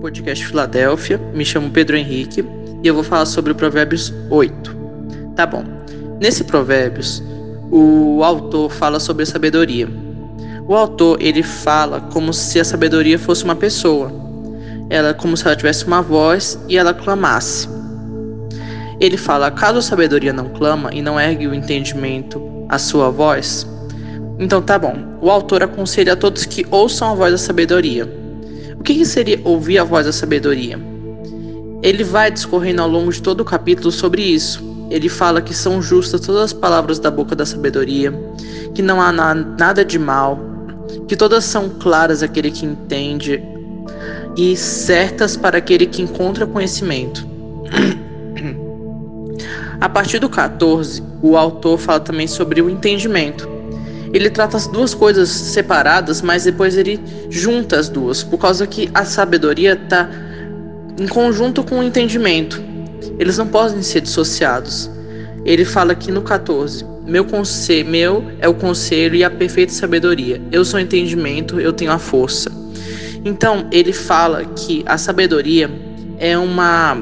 podcast Filadélfia. Me chamo Pedro Henrique e eu vou falar sobre o Provérbios 8. Tá bom. Nesse Provérbios, o autor fala sobre a sabedoria. O autor, ele fala como se a sabedoria fosse uma pessoa. Ela como se ela tivesse uma voz e ela clamasse. Ele fala: caso a sabedoria não clama e não ergue o entendimento à sua voz, então tá bom. O autor aconselha a todos que ouçam a voz da sabedoria o que, seria ouvir a voz da sabedoria? Ele vai discorrendo ao longo de todo o capítulo sobre isso. Ele fala que são justas todas as palavras da boca da sabedoria, que não há na, nada de mal, que todas são claras àquele que entende e certas para aquele que encontra conhecimento. A partir do 14, o autor fala também sobre o entendimento ele trata as duas coisas separadas, mas depois ele junta as duas, por causa que a sabedoria está em conjunto com o entendimento. Eles não podem ser dissociados. Ele fala aqui no 14: Meu conselho, meu é o conselho e a perfeita sabedoria. Eu sou o entendimento, eu tenho a força. Então, ele fala que a sabedoria é uma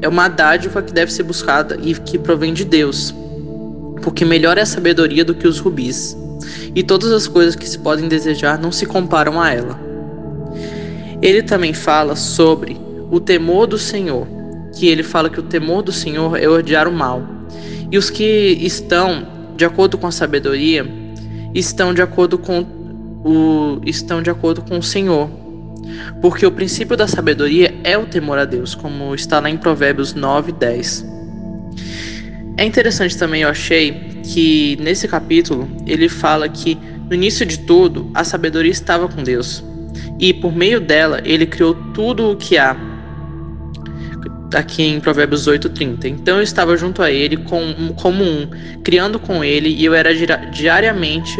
é uma dádiva que deve ser buscada e que provém de Deus porque melhor é a sabedoria do que os rubis, e todas as coisas que se podem desejar não se comparam a ela. Ele também fala sobre o temor do Senhor, que ele fala que o temor do Senhor é odiar o mal. E os que estão de acordo com a sabedoria estão de acordo com o estão de acordo com o Senhor. Porque o princípio da sabedoria é o temor a Deus, como está lá em Provérbios 9, 10. É interessante também, eu achei, que nesse capítulo ele fala que no início de tudo a sabedoria estava com Deus e por meio dela ele criou tudo o que há. Aqui em Provérbios 8:30. Então eu estava junto a ele com, como um, criando com ele, e eu era diariamente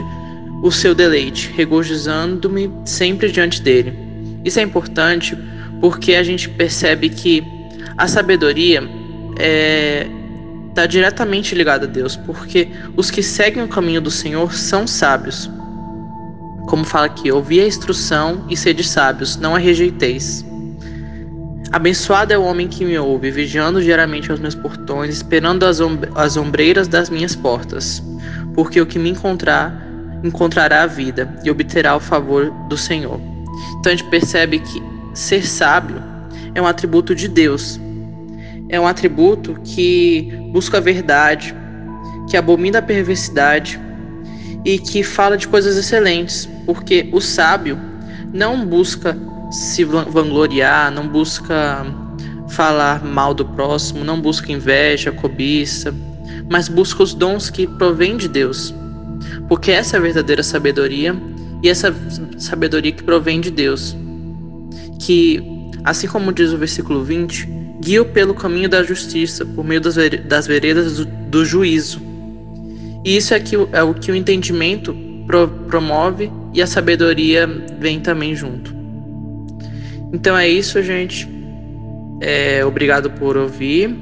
o seu deleite, regozijando-me sempre diante dele. Isso é importante porque a gente percebe que a sabedoria é, está diretamente ligado a Deus, porque os que seguem o caminho do Senhor são sábios. Como fala aqui, ouvi a instrução e sede sábios, não a rejeiteis. Abençoado é o homem que me ouve, vigiando diariamente aos meus portões, esperando as, as ombreiras das minhas portas, porque o que me encontrar, encontrará a vida e obterá o favor do Senhor. Então a gente percebe que ser sábio é um atributo de Deus, é um atributo que busca a verdade, que abomina a perversidade e que fala de coisas excelentes, porque o sábio não busca se vangloriar, não busca falar mal do próximo, não busca inveja, cobiça, mas busca os dons que provêm de Deus. Porque essa é a verdadeira sabedoria e essa sabedoria que provém de Deus. Que, assim como diz o versículo 20, guia-o pelo caminho da justiça, por meio das, das veredas do, do, juízo. E isso é, que, é o que o entendimento pro, promove e a sabedoria vem também junto. Então é isso, gente. É, obrigado por ouvir.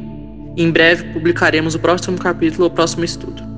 Em breve publicaremos o próximo capítulo, o próximo estudo.